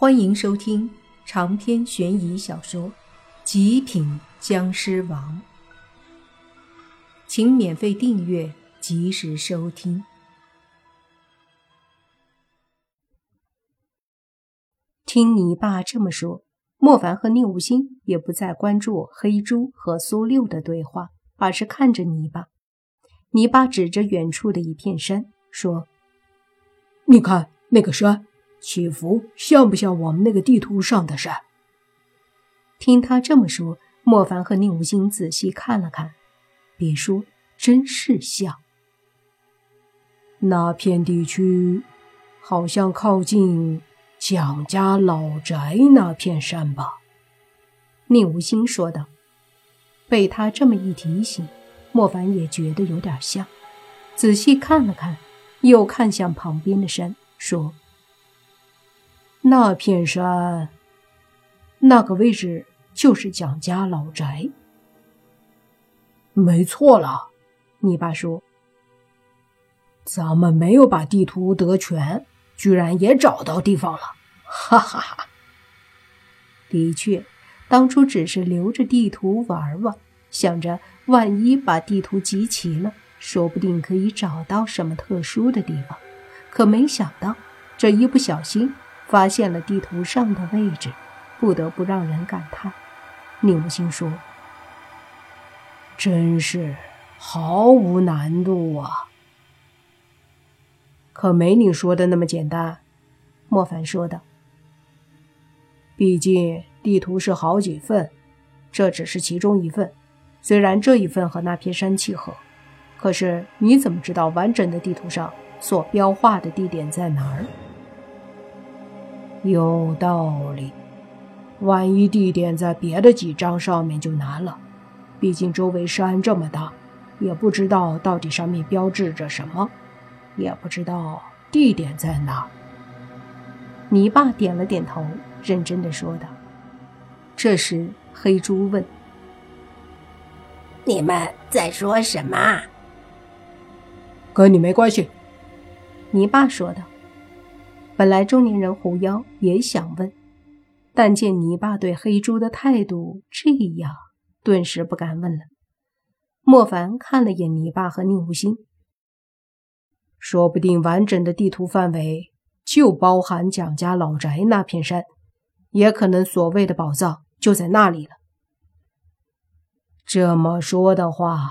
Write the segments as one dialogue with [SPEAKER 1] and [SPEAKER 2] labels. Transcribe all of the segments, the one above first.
[SPEAKER 1] 欢迎收听长篇悬疑小说《极品僵尸王》，请免费订阅，及时收听。听你爸这么说，莫凡和宁无心也不再关注黑猪和苏六的对话，而是看着泥巴。泥巴指着远处的一片山，说：“
[SPEAKER 2] 你看那个山。”起伏像不像我们那个地图上的山？
[SPEAKER 1] 听他这么说，莫凡和宁无心仔细看了看，别说，真是像。
[SPEAKER 2] 那片地区好像靠近蒋家老宅那片山吧？
[SPEAKER 1] 宁无心说道。被他这么一提醒，莫凡也觉得有点像。仔细看了看，又看向旁边的山，说。
[SPEAKER 2] 那片山，那个位置就是蒋家老宅。没错了，
[SPEAKER 1] 你爸说，
[SPEAKER 2] 咱们没有把地图得全，居然也找到地方了，哈哈哈！
[SPEAKER 1] 的确，当初只是留着地图玩玩，想着万一把地图集齐了，说不定可以找到什么特殊的地方。可没想到，这一不小心。发现了地图上的位置，不得不让人感叹。宁无心说：“
[SPEAKER 2] 真是毫无难度啊！”
[SPEAKER 1] 可没你说的那么简单。”莫凡说道。
[SPEAKER 2] “毕竟地图是好几份，这只是其中一份。虽然这一份和那片山契合，可是你怎么知道完整的地图上所标画的地点在哪儿？”有道理，万一地点在别的几张上面就难了。毕竟周围山这么大，也不知道到底上面标志着什么，也不知道地点在哪。
[SPEAKER 1] 泥巴点了点头，认真的说道。这时，黑猪问：“
[SPEAKER 3] 你们在说什么？”“
[SPEAKER 2] 跟你没关系。”
[SPEAKER 1] 泥巴说道。本来中年人狐妖也想问，但见泥巴对黑猪的态度这样，顿时不敢问了。莫凡看了眼泥巴和宁无心，
[SPEAKER 2] 说不定完整的地图范围就包含蒋家老宅那片山，也可能所谓的宝藏就在那里了。这么说的话，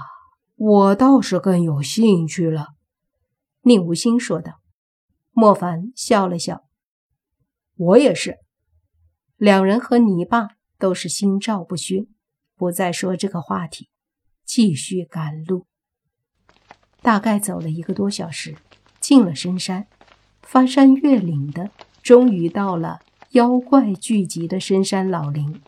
[SPEAKER 2] 我倒是更有兴趣了。”
[SPEAKER 1] 宁无心说道。莫凡笑了笑，
[SPEAKER 2] 我也是。
[SPEAKER 1] 两人和泥巴都是心照不宣，不再说这个话题，继续赶路。大概走了一个多小时，进了深山，翻山越岭的，终于到了妖怪聚集的深山老林。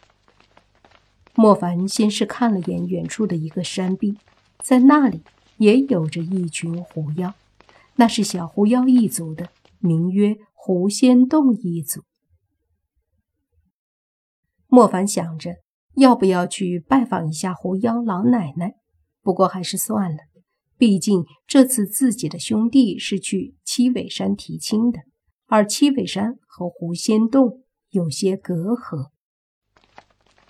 [SPEAKER 1] 莫凡先是看了眼远处的一个山壁，在那里也有着一群狐妖，那是小狐妖一族的。名曰狐仙洞一组。莫凡想着要不要去拜访一下狐妖老奶奶，不过还是算了，毕竟这次自己的兄弟是去七尾山提亲的，而七尾山和狐仙洞有些隔阂。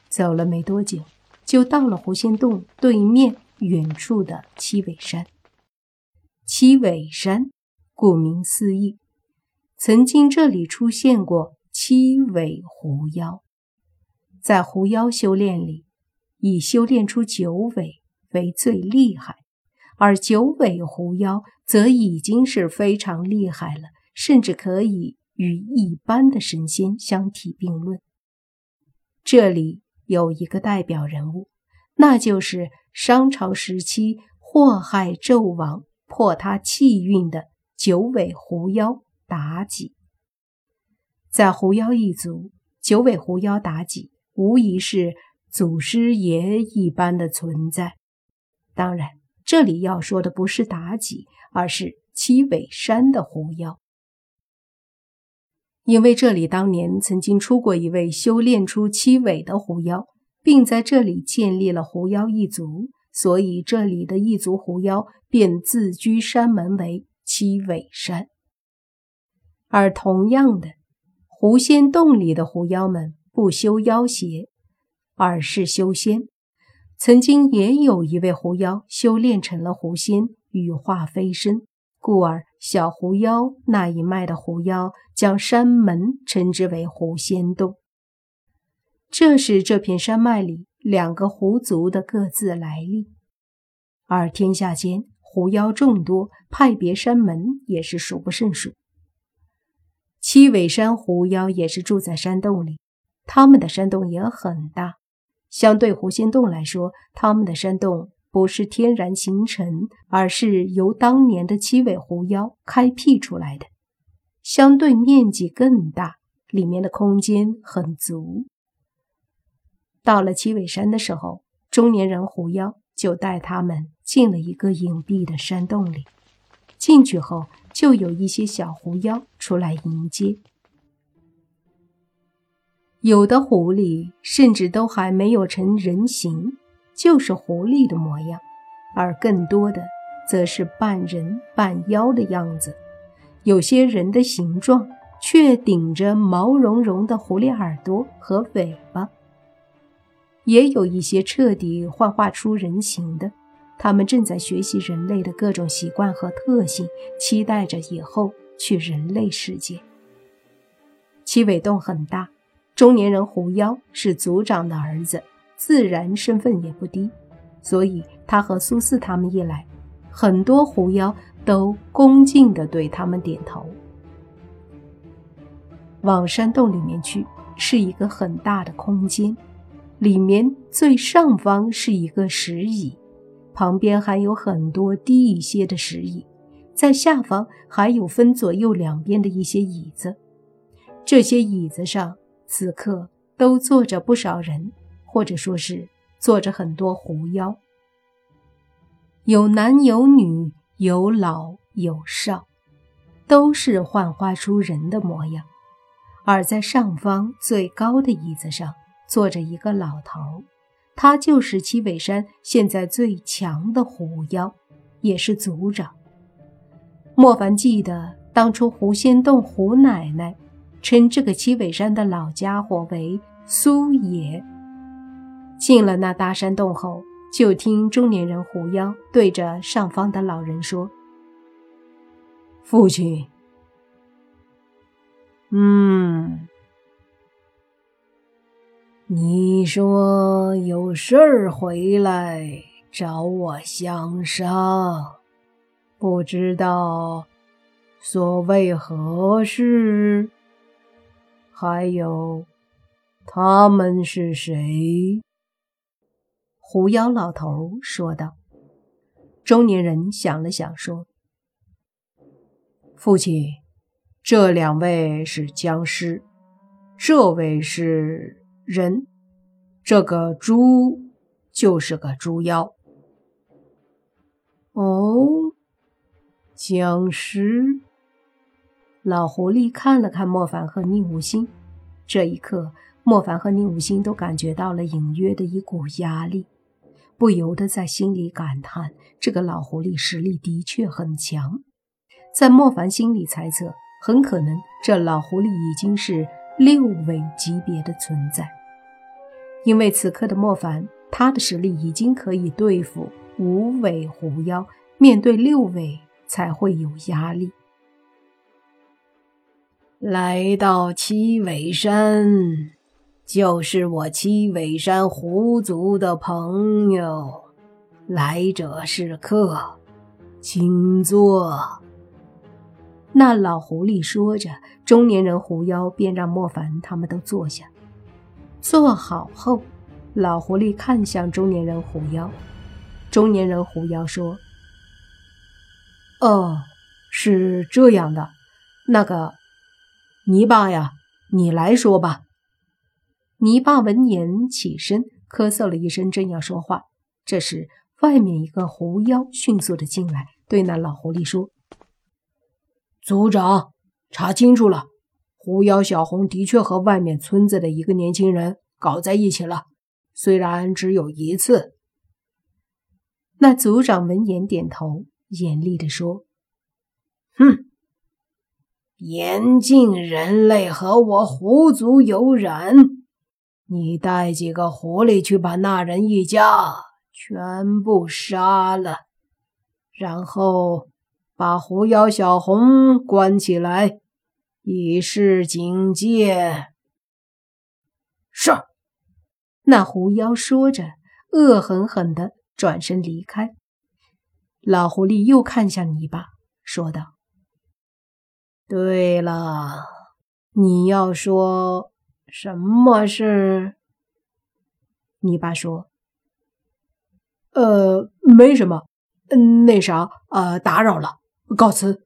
[SPEAKER 1] 走了没多久，就到了狐仙洞对面远处的七尾山。七尾山，顾名思义。曾经这里出现过七尾狐妖，在狐妖修炼里，以修炼出九尾为最厉害，而九尾狐妖则已经是非常厉害了，甚至可以与一般的神仙相提并论。这里有一个代表人物，那就是商朝时期祸害纣王、破他气运的九尾狐妖。妲己在狐妖一族，九尾狐妖妲己无疑是祖师爷一般的存在。当然，这里要说的不是妲己，而是七尾山的狐妖，因为这里当年曾经出过一位修炼出七尾的狐妖，并在这里建立了狐妖一族，所以这里的一族狐妖便自居山门为七尾山。而同样的，狐仙洞里的狐妖们不修妖邪，而是修仙。曾经也有一位狐妖修炼成了狐仙，羽化飞升，故而小狐妖那一脉的狐妖将山门称之为狐仙洞。这是这片山脉里两个狐族的各自来历。而天下间狐妖众多，派别山门也是数不胜数。七尾山狐妖也是住在山洞里，他们的山洞也很大。相对狐仙洞来说，他们的山洞不是天然形成，而是由当年的七尾狐妖开辟出来的，相对面积更大，里面的空间很足。到了七尾山的时候，中年人狐妖就带他们进了一个隐蔽的山洞里。进去后，就有一些小狐妖出来迎接。有的狐狸甚至都还没有成人形，就是狐狸的模样；而更多的则是半人半妖的样子。有些人的形状却顶着毛茸茸的狐狸耳朵和尾巴，也有一些彻底幻化出人形的。他们正在学习人类的各种习惯和特性，期待着以后去人类世界。七尾洞很大。中年人狐妖是族长的儿子，自然身份也不低，所以他和苏四他们一来，很多狐妖都恭敬地对他们点头。往山洞里面去是一个很大的空间，里面最上方是一个石椅，旁边还有很多低一些的石椅，在下方还有分左右两边的一些椅子，这些椅子上。此刻都坐着不少人，或者说是坐着很多狐妖，有男有女，有老有少，都是幻化出人的模样。而在上方最高的椅子上坐着一个老头，他就是七尾山现在最强的狐妖，也是族长。莫凡记得当初狐仙洞胡奶奶。称这个七尾山的老家伙为苏野。进了那大山洞后，就听中年人狐妖对着上方的老人说：“
[SPEAKER 2] 父亲，嗯，你说有事儿回来找我相商，不知道所谓何事？”还有，他们是谁？
[SPEAKER 1] 狐妖老头说道。中年人想了想，说：“
[SPEAKER 2] 父亲，这两位是僵尸，这位是人，这个猪就是个猪妖。”
[SPEAKER 1] 哦，僵尸。老狐狸看了看莫凡和宁无心，这一刻，莫凡和宁无心都感觉到了隐约的一股压力，不由得在心里感叹：这个老狐狸实力的确很强。在莫凡心里猜测，很可能这老狐狸已经是六尾级别的存在，因为此刻的莫凡，他的实力已经可以对付五尾狐妖，面对六尾才会有压力。
[SPEAKER 2] 来到七尾山，就是我七尾山狐族的朋友。来者是客，请坐。
[SPEAKER 1] 那老狐狸说着，中年人狐妖便让莫凡他们都坐下。做好后，老狐狸看向中年人狐妖。中年人狐妖说：“
[SPEAKER 2] 哦，是这样的，那个。”泥巴呀，你来说吧。
[SPEAKER 1] 泥巴闻言起身，咳嗽了一声，正要说话，这时外面一个狐妖迅速的进来，对那老狐狸说：“
[SPEAKER 2] 族长，查清楚了，狐妖小红的确和外面村子的一个年轻人搞在一起了，虽然只有一次。”
[SPEAKER 1] 那族长闻言点头，严厉的说：“
[SPEAKER 2] 哼。”严禁人类和我狐族有染。你带几个狐狸去把那人一家全部杀了，然后把狐妖小红关起来，以示警戒。
[SPEAKER 4] 是。
[SPEAKER 1] 那狐妖说着，恶狠狠地转身离开。老狐狸又看向泥巴，说道：“
[SPEAKER 2] 对了，你要说什么事？”
[SPEAKER 1] 泥巴说：“
[SPEAKER 2] 呃，没什么，嗯那啥，呃，打扰了，告辞。”